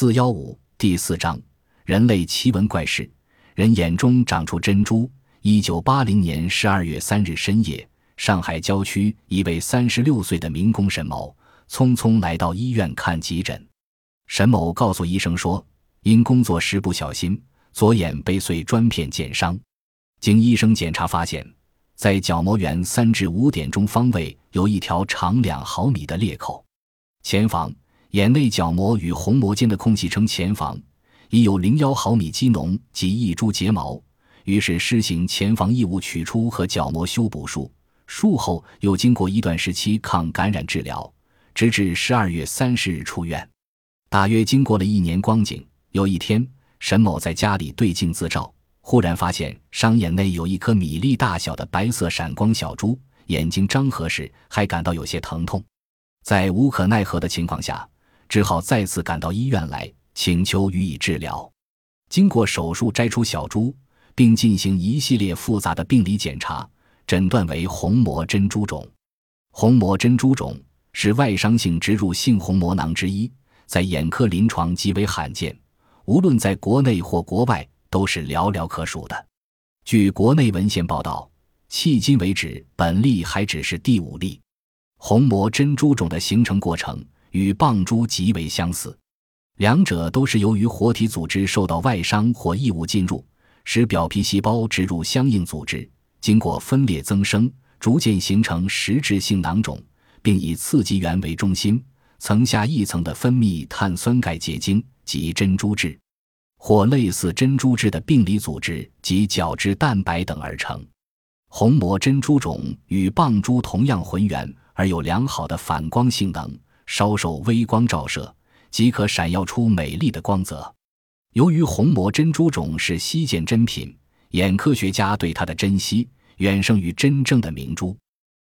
四幺五第四章：人类奇闻怪事。人眼中长出珍珠。一九八零年十二月三日深夜，上海郊区一位三十六岁的民工沈某匆匆来到医院看急诊。沈某告诉医生说，因工作时不小心，左眼被碎砖片溅伤。经医生检查发现，在角膜缘三至五点钟方位有一条长两毫米的裂口。前方眼内角膜与虹膜间的空隙称前房。已有零幺毫米基脓及一株睫毛，于是施行前房异物取出和角膜修补术。术后又经过一段时期抗感染治疗，直至十二月三十日出院。大约经过了一年光景，有一天，沈某在家里对镜自照，忽然发现伤眼内有一颗米粒大小的白色闪光小珠，眼睛张合时还感到有些疼痛，在无可奈何的情况下，只好再次赶到医院来。请求予以治疗，经过手术摘出小珠，并进行一系列复杂的病理检查，诊断为虹膜珍珠肿。虹膜珍珠肿是外伤性植入性虹膜囊之一，在眼科临床极为罕见，无论在国内或国外都是寥寥可数的。据国内文献报道，迄今为止，本例还只是第五例。虹膜珍珠肿的形成过程与棒珠极为相似。两者都是由于活体组织受到外伤或异物进入，使表皮细胞植入相应组织，经过分裂增生，逐渐形成实质性囊肿，并以刺激源为中心，层下一层的分泌碳酸钙结晶及珍珠质，或类似珍珠质的病理组织及角质蛋白等而成。虹膜珍珠肿与棒珠同样浑圆，而有良好的反光性能，稍受微光照射。即可闪耀出美丽的光泽。由于红膜珍珠种是稀见珍品，眼科学家对它的珍惜远胜于真正的明珠。